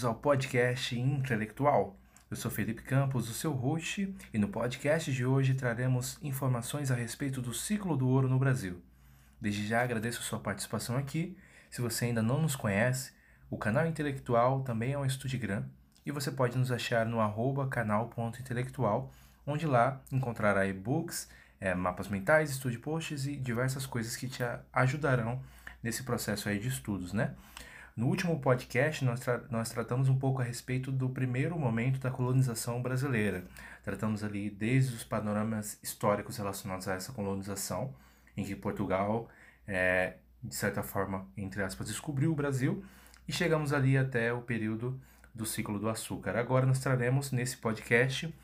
bem-vindos ao podcast Intelectual. Eu sou Felipe Campos, o seu host, e no podcast de hoje traremos informações a respeito do ciclo do ouro no Brasil. Desde já agradeço sua participação aqui. Se você ainda não nos conhece, o canal Intelectual também é um Estudigram e você pode nos achar no arroba canal.intelectual, onde lá encontrará e-books, é, mapas mentais, estude posts e diversas coisas que te ajudarão nesse processo aí de estudos, né? No último podcast, nós, tra nós tratamos um pouco a respeito do primeiro momento da colonização brasileira. Tratamos ali desde os panoramas históricos relacionados a essa colonização, em que Portugal, é, de certa forma, entre aspas, descobriu o Brasil, e chegamos ali até o período do ciclo do açúcar. Agora nós traremos nesse podcast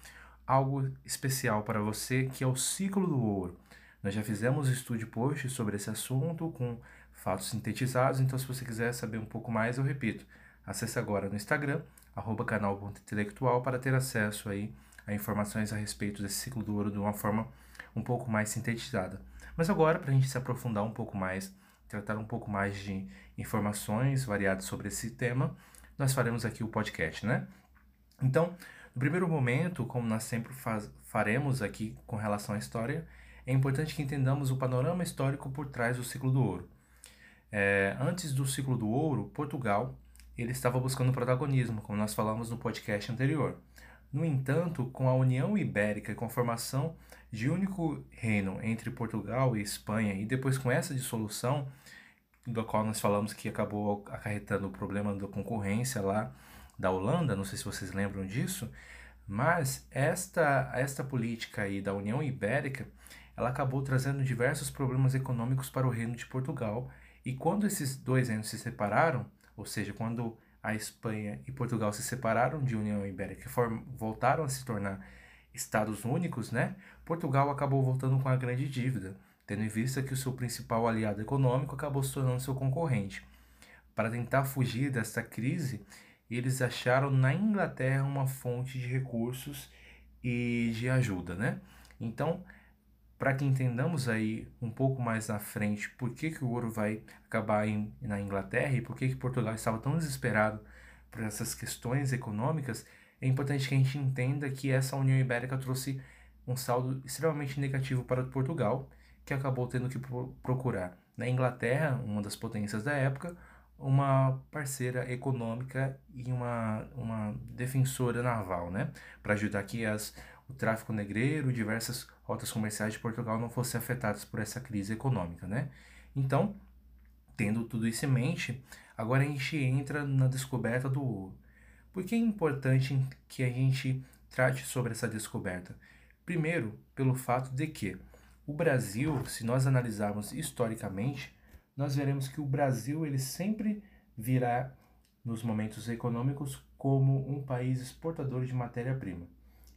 algo especial para você, que é o ciclo do ouro. Nós já fizemos estudo post sobre esse assunto com fatos sintetizados, então se você quiser saber um pouco mais, eu repito, acesse agora no Instagram, arroba canal.intelectual para ter acesso aí a informações a respeito desse ciclo do ouro de uma forma um pouco mais sintetizada. Mas agora, para a gente se aprofundar um pouco mais, tratar um pouco mais de informações variadas sobre esse tema, nós faremos aqui o podcast, né? Então, no primeiro momento, como nós sempre faz, faremos aqui com relação à história, é importante que entendamos o panorama histórico por trás do ciclo do ouro. É, antes do ciclo do ouro, Portugal ele estava buscando protagonismo, como nós falamos no podcast anterior. No entanto, com a União Ibérica e com a formação de único reino entre Portugal e Espanha, e depois com essa dissolução, do qual nós falamos que acabou acarretando o problema da concorrência lá da Holanda, não sei se vocês lembram disso, mas esta, esta política aí da União Ibérica, ela acabou trazendo diversos problemas econômicos para o reino de Portugal, e quando esses dois reinos se separaram, ou seja, quando a Espanha e Portugal se separaram de União Ibérica e voltaram a se tornar estados únicos, né? Portugal acabou voltando com a grande dívida, tendo em vista que o seu principal aliado econômico acabou se tornando seu concorrente. Para tentar fugir desta crise, eles acharam na Inglaterra uma fonte de recursos e de ajuda, né? Então, para que entendamos aí um pouco mais na frente por que, que o ouro vai acabar em, na Inglaterra e por que, que Portugal estava tão desesperado por essas questões econômicas, é importante que a gente entenda que essa União Ibérica trouxe um saldo extremamente negativo para Portugal, que acabou tendo que procurar na Inglaterra, uma das potências da época, uma parceira econômica e uma, uma defensora naval, né? Para ajudar que as, o tráfico negreiro, diversas rotas comerciais de Portugal não fossem afetadas por essa crise econômica, né? Então, tendo tudo isso em mente, agora a gente entra na descoberta do ouro. Por que é importante que a gente trate sobre essa descoberta? Primeiro, pelo fato de que o Brasil, se nós analisarmos historicamente, nós veremos que o Brasil ele sempre virá nos momentos econômicos como um país exportador de matéria-prima.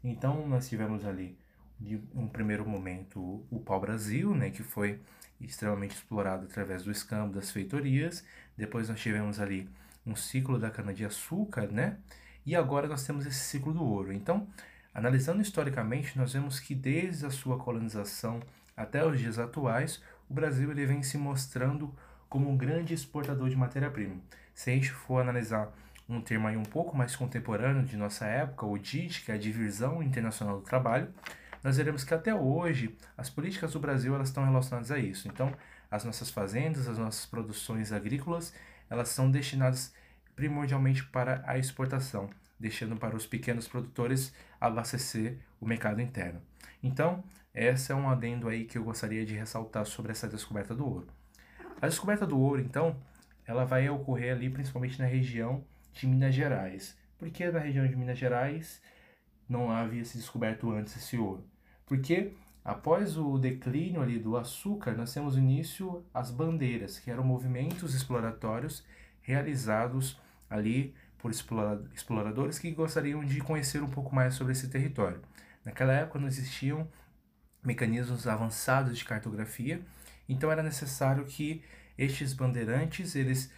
Então nós tivemos ali de um primeiro momento o pau-brasil, né, que foi extremamente explorado através do escambo das feitorias. Depois nós tivemos ali um ciclo da cana-de-açúcar, né? E agora nós temos esse ciclo do ouro. Então, analisando historicamente, nós vemos que desde a sua colonização até os dias atuais, o Brasil ele vem se mostrando como um grande exportador de matéria-prima. Se a gente for analisar um termo aí um pouco mais contemporâneo de nossa época, o DIT, que é a Divisão Internacional do Trabalho, nós veremos que até hoje as políticas do Brasil elas estão relacionadas a isso. Então, as nossas fazendas, as nossas produções agrícolas, elas são destinadas primordialmente para a exportação, deixando para os pequenos produtores abastecer o mercado interno. Então, essa é um adendo aí que eu gostaria de ressaltar sobre essa descoberta do ouro. A descoberta do ouro, então, ela vai ocorrer ali principalmente na região de Minas Gerais. Por que na região de Minas Gerais não havia se descoberto antes esse ouro? Porque após o declínio ali do açúcar, nós temos início as bandeiras, que eram movimentos exploratórios realizados ali por exploradores que gostariam de conhecer um pouco mais sobre esse território. Naquela época não existiam mecanismos avançados de cartografia, então era necessário que estes bandeirantes, eles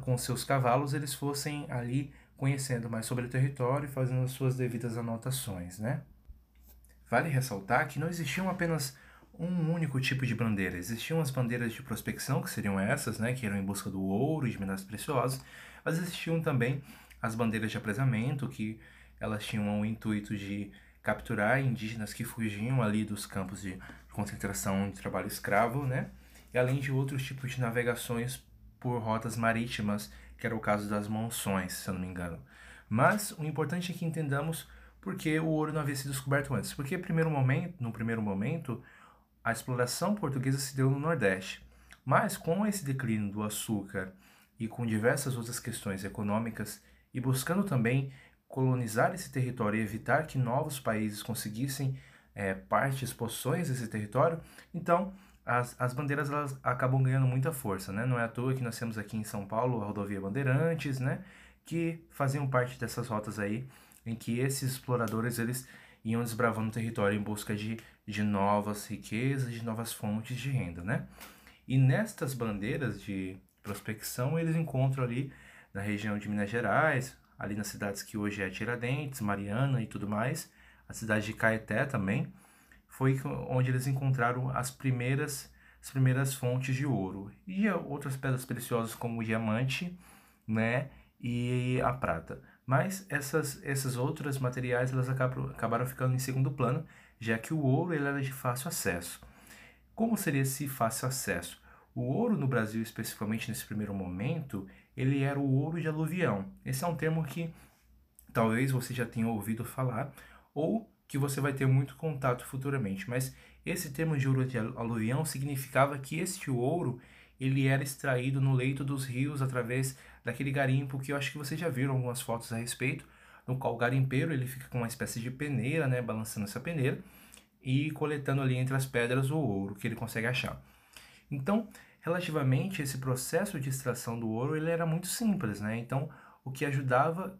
com seus cavalos, eles fossem ali conhecendo mais sobre o território e fazendo as suas devidas anotações, né? Vale ressaltar que não existiam apenas um único tipo de bandeira. Existiam as bandeiras de prospecção, que seriam essas, né, que eram em busca do ouro e de minerais preciosos, mas existiam também as bandeiras de apresamento, que elas tinham o intuito de capturar indígenas que fugiam ali dos campos de concentração de trabalho escravo, né? E além de outros tipos de navegações por rotas marítimas, que era o caso das monções, se eu não me engano. Mas o importante é que entendamos por que o ouro não havia sido descoberto antes. Porque primeiro momento, no primeiro momento, a exploração portuguesa se deu no Nordeste. Mas com esse declínio do açúcar e com diversas outras questões econômicas e buscando também colonizar esse território e evitar que novos países conseguissem é, partes, poções desse território, então as, as bandeiras elas acabam ganhando muita força, né? Não é à toa que nós temos aqui em São Paulo a rodovia Bandeirantes, né? Que faziam parte dessas rotas aí, em que esses exploradores eles iam desbravando o território em busca de, de novas riquezas, de novas fontes de renda, né? E nestas bandeiras de prospecção eles encontram ali na região de Minas Gerais, ali nas cidades que hoje é Tiradentes, Mariana e tudo mais, a cidade de Caeté também, foi onde eles encontraram as primeiras, as primeiras fontes de ouro e outras pedras preciosas como o diamante, né, e a prata. Mas essas, essas outras materiais elas acabam, acabaram ficando em segundo plano, já que o ouro ele era de fácil acesso. Como seria esse fácil acesso? O ouro no Brasil, especificamente nesse primeiro momento, ele era o ouro de aluvião. Esse é um termo que talvez você já tenha ouvido falar ou que você vai ter muito contato futuramente. Mas esse termo de ouro de aluvião significava que este ouro ele era extraído no leito dos rios através daquele garimpo que eu acho que vocês já viram algumas fotos a respeito, no qual o garimpeiro ele fica com uma espécie de peneira, né, balançando essa peneira e coletando ali entre as pedras o ouro que ele consegue achar. Então, relativamente esse processo de extração do ouro ele era muito simples, né? Então, o que ajudava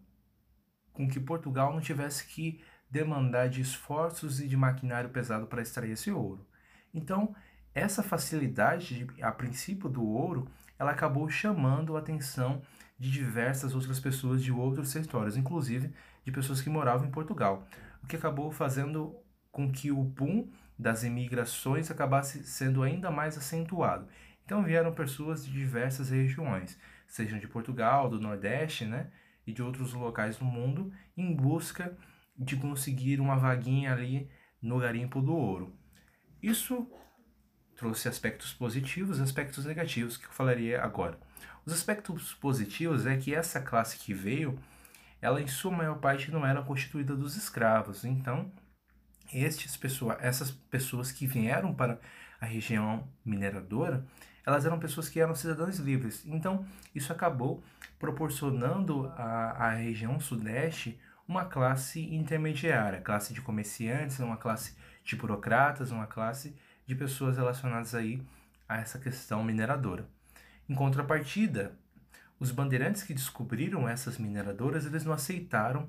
com que Portugal não tivesse que demandar de esforços e de maquinário pesado para extrair esse ouro. Então, essa facilidade, a princípio do ouro, ela acabou chamando a atenção de diversas outras pessoas de outros territórios, inclusive de pessoas que moravam em Portugal, o que acabou fazendo com que o boom das imigrações acabasse sendo ainda mais acentuado. Então vieram pessoas de diversas regiões, sejam de Portugal, do Nordeste, né, e de outros locais do mundo, em busca de conseguir uma vaguinha ali no garimpo do ouro. Isso trouxe aspectos positivos e aspectos negativos que eu falaria agora. Os aspectos positivos é que essa classe que veio, ela em sua maior parte não era constituída dos escravos. Então, estes pessoa, essas pessoas que vieram para a região mineradora, elas eram pessoas que eram cidadãos livres. Então, isso acabou proporcionando à, à região sudeste uma classe intermediária, classe de comerciantes, uma classe de burocratas, uma classe de pessoas relacionadas aí a essa questão mineradora. Em contrapartida, os bandeirantes que descobriram essas mineradoras, eles não aceitaram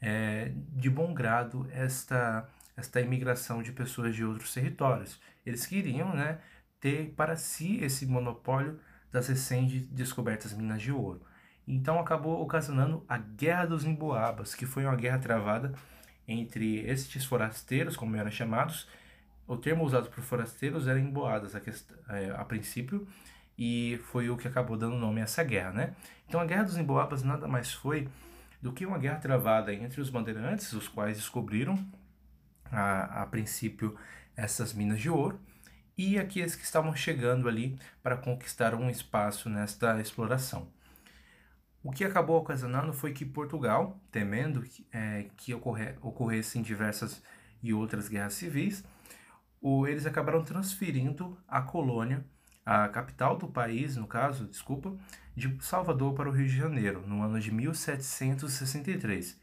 é, de bom grado esta, esta imigração de pessoas de outros territórios. Eles queriam né, ter para si esse monopólio das recém-descobertas minas de ouro. Então acabou ocasionando a Guerra dos Emboabas, que foi uma guerra travada entre estes forasteiros, como eram chamados. O termo usado por forasteiros era emboadas a, é, a princípio, e foi o que acabou dando nome a essa guerra, né? Então a Guerra dos Emboabas nada mais foi do que uma guerra travada entre os bandeirantes, os quais descobriram a, a princípio essas minas de ouro, e aqueles que estavam chegando ali para conquistar um espaço nesta exploração. O que acabou ocasionando foi que Portugal, temendo que, é, que ocorre, ocorressem diversas e outras guerras civis, o, eles acabaram transferindo a colônia, a capital do país, no caso, desculpa, de Salvador para o Rio de Janeiro, no ano de 1763.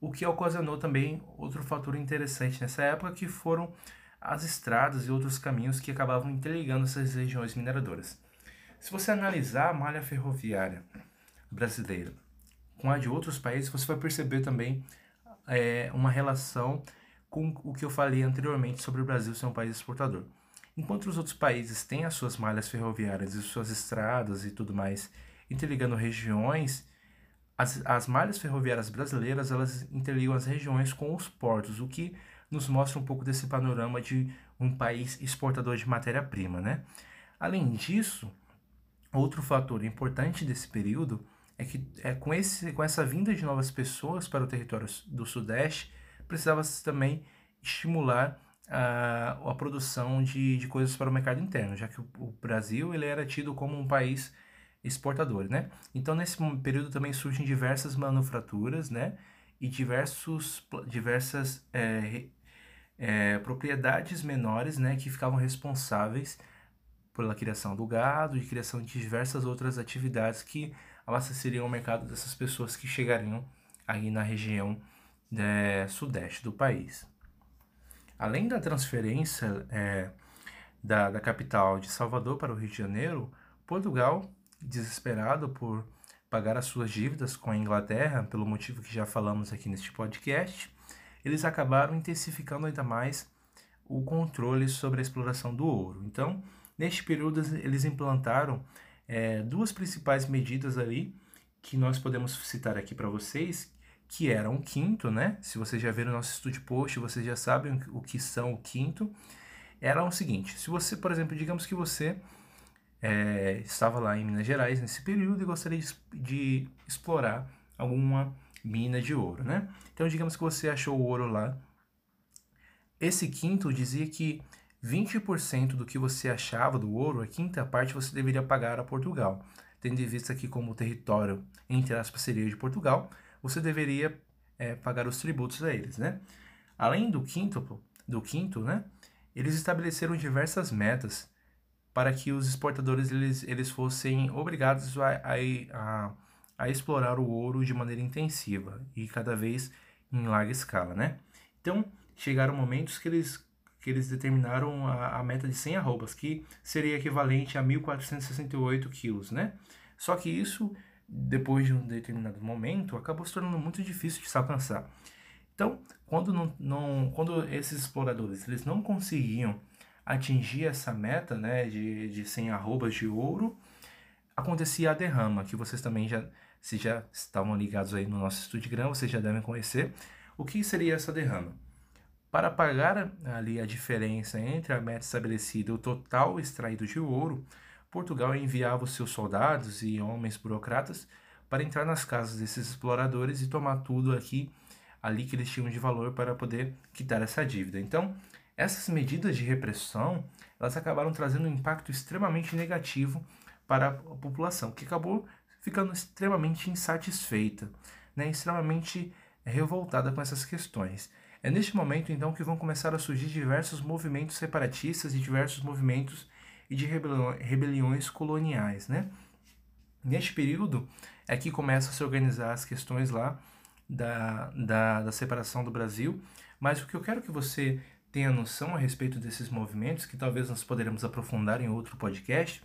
O que ocasionou também outro fator interessante nessa época, que foram as estradas e outros caminhos que acabavam interligando essas regiões mineradoras. Se você analisar a malha ferroviária brasileira com a de outros países, você vai perceber também é, uma relação com o que eu falei anteriormente sobre o Brasil ser um país exportador. Enquanto os outros países têm as suas malhas ferroviárias e suas estradas e tudo mais interligando regiões, as, as malhas ferroviárias brasileiras elas interligam as regiões com os portos, o que nos mostra um pouco desse panorama de um país exportador de matéria-prima, né? Além disso, outro fator importante desse período é que é, com, esse, com essa vinda de novas pessoas para o território do Sudeste, precisava-se também estimular a, a produção de, de coisas para o mercado interno, já que o, o Brasil ele era tido como um país exportador, né? Então, nesse período também surgem diversas manufaturas, né? E diversos, diversas é, é, propriedades menores, né? Que ficavam responsáveis pela criação do gado e criação de diversas outras atividades que abasteceriam o mercado dessas pessoas que chegariam aí na região é, sudeste do país. Além da transferência é, da, da capital de Salvador para o Rio de Janeiro, Portugal, desesperado por pagar as suas dívidas com a Inglaterra, pelo motivo que já falamos aqui neste podcast, eles acabaram intensificando ainda mais o controle sobre a exploração do ouro. Então, neste período, eles implantaram é, duas principais medidas ali que nós podemos citar aqui para vocês, que eram o quinto, né? Se vocês já viram o nosso estúdio post, vocês já sabem o que são o quinto. Era o seguinte: se você, por exemplo, digamos que você é, estava lá em Minas Gerais nesse período e gostaria de, de explorar alguma mina de ouro, né? Então, digamos que você achou o ouro lá. Esse quinto dizia que 20% do que você achava do ouro, a quinta parte, você deveria pagar a Portugal. Tendo em vista que, como território, entre aspas, seria de Portugal, você deveria é, pagar os tributos a eles, né? Além do quinto, do quinto, né? Eles estabeleceram diversas metas para que os exportadores eles, eles fossem obrigados a, a, a, a explorar o ouro de maneira intensiva e cada vez em larga escala, né? Então, chegaram momentos que eles que eles determinaram a, a meta de 100 arrobas, que seria equivalente a 1.468 quilos, né? Só que isso, depois de um determinado momento, acabou se tornando muito difícil de se alcançar. Então, quando, não, não, quando esses exploradores eles não conseguiam atingir essa meta né, de, de 100 arrobas de ouro, acontecia a derrama, que vocês também já, se já estavam ligados aí no nosso Grão, vocês já devem conhecer. O que seria essa derrama? Para pagar ali a diferença entre a meta estabelecida e o total extraído de ouro, Portugal enviava os seus soldados e homens burocratas para entrar nas casas desses exploradores e tomar tudo aqui ali que eles tinham de valor para poder quitar essa dívida. Então, essas medidas de repressão, elas acabaram trazendo um impacto extremamente negativo para a população, que acabou ficando extremamente insatisfeita, né, extremamente revoltada com essas questões. É neste momento, então, que vão começar a surgir diversos movimentos separatistas e diversos movimentos de rebeliões coloniais, né? Neste período é que começam a se organizar as questões lá da, da, da separação do Brasil, mas o que eu quero que você tenha noção a respeito desses movimentos, que talvez nós poderemos aprofundar em outro podcast,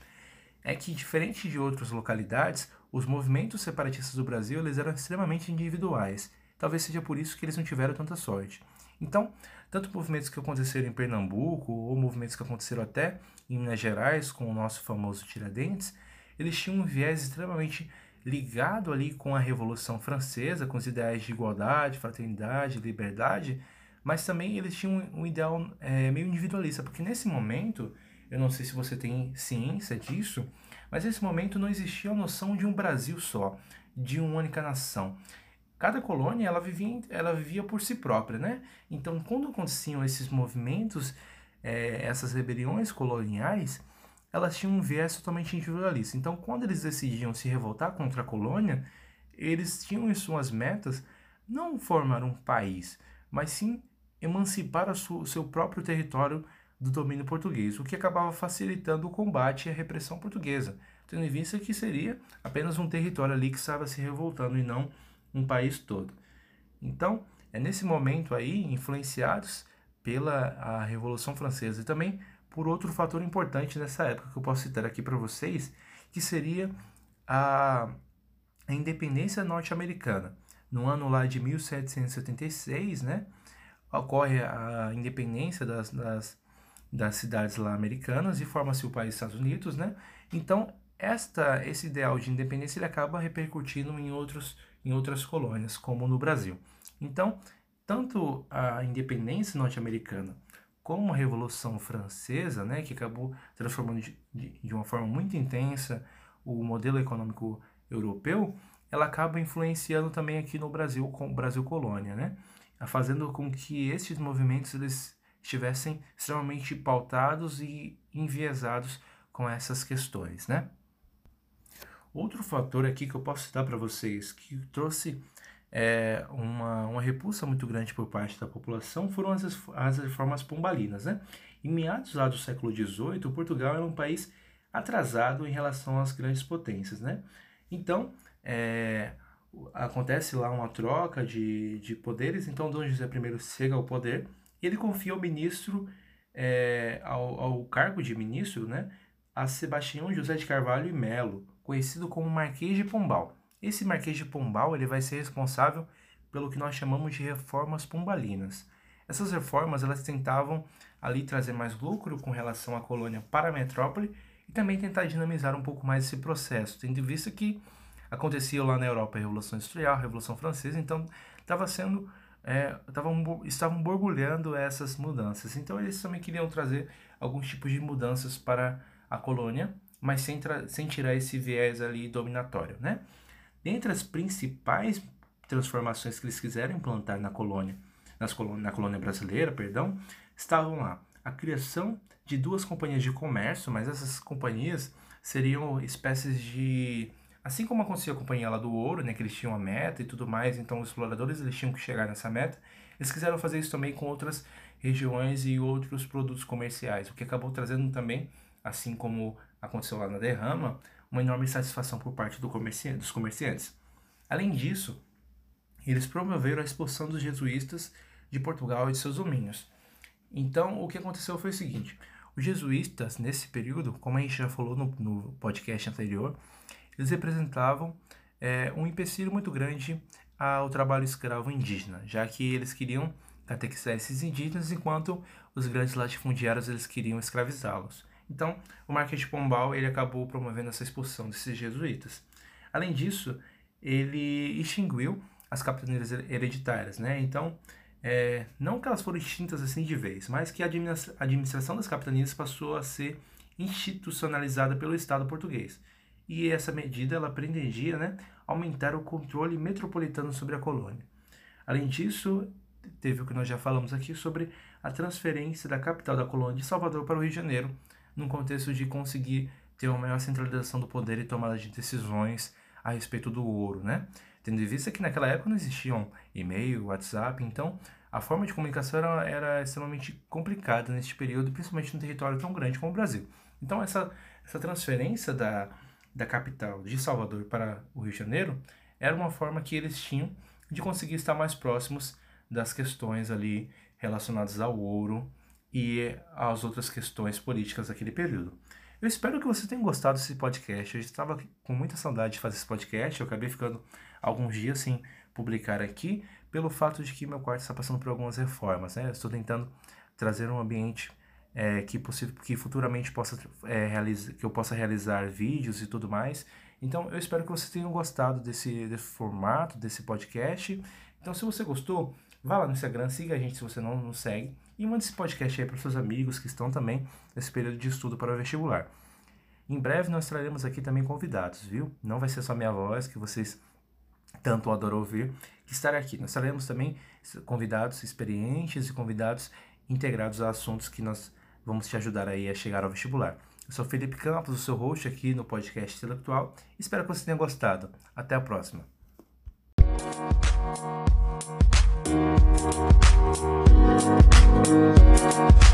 é que, diferente de outras localidades, os movimentos separatistas do Brasil eles eram extremamente individuais Talvez seja por isso que eles não tiveram tanta sorte. Então, tanto movimentos que aconteceram em Pernambuco, ou movimentos que aconteceram até em Minas Gerais, com o nosso famoso Tiradentes, eles tinham um viés extremamente ligado ali com a Revolução Francesa, com os ideais de igualdade, fraternidade, liberdade, mas também eles tinham um ideal é, meio individualista, porque nesse momento, eu não sei se você tem ciência disso, mas nesse momento não existia a noção de um Brasil só, de uma única nação cada colônia ela vivia, ela vivia por si própria, né? Então, quando aconteciam esses movimentos, é, essas rebeliões coloniais, elas tinham um viés totalmente individualista. Então, quando eles decidiam se revoltar contra a colônia, eles tinham em suas metas não formar um país, mas sim emancipar o seu próprio território do domínio português, o que acabava facilitando o combate a repressão portuguesa, tendo em vista que seria apenas um território ali que estava se revoltando e não um país todo. Então, é nesse momento aí, influenciados pela a Revolução Francesa e também por outro fator importante nessa época que eu posso citar aqui para vocês, que seria a, a independência norte-americana. No ano lá de 1776, né, ocorre a independência das, das, das cidades lá americanas e forma-se o país Estados Unidos, né? Então, esta, esse ideal de independência ele acaba repercutindo em outros em outras colônias, como no Brasil. Então, tanto a independência norte-americana como a Revolução Francesa, né, que acabou transformando de, de, uma forma muito intensa o modelo econômico europeu, ela acaba influenciando também aqui no Brasil, com o Brasil colônia, né? Fazendo com que esses movimentos eles estivessem extremamente pautados e enviesados com essas questões, né? Outro fator aqui que eu posso citar para vocês que trouxe é, uma, uma repulsa muito grande por parte da população foram as, as reformas pombalinas, né? Em meados lá do século XVIII, Portugal era um país atrasado em relação às grandes potências, né? Então, é, acontece lá uma troca de, de poderes, então Dom José I chega ao poder e ele confia o ministro é, ao, ao cargo de ministro, né? A Sebastião José de Carvalho e Melo, conhecido como Marquês de Pombal. Esse Marquês de Pombal ele vai ser responsável pelo que nós chamamos de reformas pombalinas. Essas reformas elas tentavam ali trazer mais lucro com relação à colônia para a metrópole e também tentar dinamizar um pouco mais esse processo, tendo em vista que acontecia lá na Europa a Revolução Industrial, a Revolução Francesa, então estava sendo é, tavam, estavam borbulhando essas mudanças. Então eles também queriam trazer alguns tipos de mudanças para a colônia mas sem, sem tirar esse viés ali dominatório, né? Dentre as principais transformações que eles quiseram implantar na colônia, nas na colônia brasileira, perdão, estavam lá a criação de duas companhias de comércio, mas essas companhias seriam espécies de assim como acontecia a companhia lá do ouro, né, que eles tinham a meta e tudo mais, então os exploradores eles tinham que chegar nessa meta. Eles quiseram fazer isso também com outras regiões e outros produtos comerciais, o que acabou trazendo também, assim como aconteceu lá na derrama, uma enorme satisfação por parte do dos comerciantes. Além disso, eles promoveram a expulsão dos jesuítas de Portugal e de seus domínios. Então, o que aconteceu foi o seguinte: os jesuítas, nesse período, como a gente já falou no, no podcast anterior, eles representavam é, um empecilho muito grande ao trabalho escravo indígena, já que eles queriam catequizar esses indígenas, enquanto os grandes latifundiários eles queriam escravizá-los. Então, o Marquês de Pombal ele acabou promovendo essa expulsão desses jesuítas. Além disso, ele extinguiu as capitanias hereditárias, né? Então, é, não que elas foram extintas assim de vez, mas que a administração das capitanias passou a ser institucionalizada pelo Estado português. E essa medida ela pretendia né, aumentar o controle metropolitano sobre a colônia. Além disso, teve o que nós já falamos aqui sobre a transferência da capital da colônia de Salvador para o Rio de Janeiro, num contexto de conseguir ter uma maior centralização do poder e tomada de decisões a respeito do ouro, né? Tendo em vista que naquela época não existiam e-mail, WhatsApp, então a forma de comunicação era, era extremamente complicada neste período, principalmente num território tão grande como o Brasil. Então essa, essa transferência da, da capital de Salvador para o Rio de Janeiro era uma forma que eles tinham de conseguir estar mais próximos das questões ali relacionadas ao ouro e as outras questões políticas daquele período. Eu espero que você tenha gostado desse podcast. Eu estava com muita saudade de fazer esse podcast. Eu acabei ficando alguns dias sem publicar aqui, pelo fato de que meu quarto está passando por algumas reformas. Né? Eu estou tentando trazer um ambiente é, que, que futuramente possa, é, que eu possa realizar vídeos e tudo mais. Então eu espero que você tenha gostado desse, desse formato, desse podcast. Então, se você gostou, vá lá no Instagram, siga a gente se você não nos segue e mande esse podcast aí para seus amigos que estão também nesse período de estudo para o vestibular. Em breve nós traremos aqui também convidados, viu? Não vai ser só minha voz que vocês tanto adoram ouvir que estará aqui. Nós traremos também convidados experientes e convidados integrados a assuntos que nós vamos te ajudar aí a chegar ao vestibular. Eu sou Felipe Campos, o seu host aqui no podcast intelectual. Espero que você tenha gostado. Até a próxima. Thank you.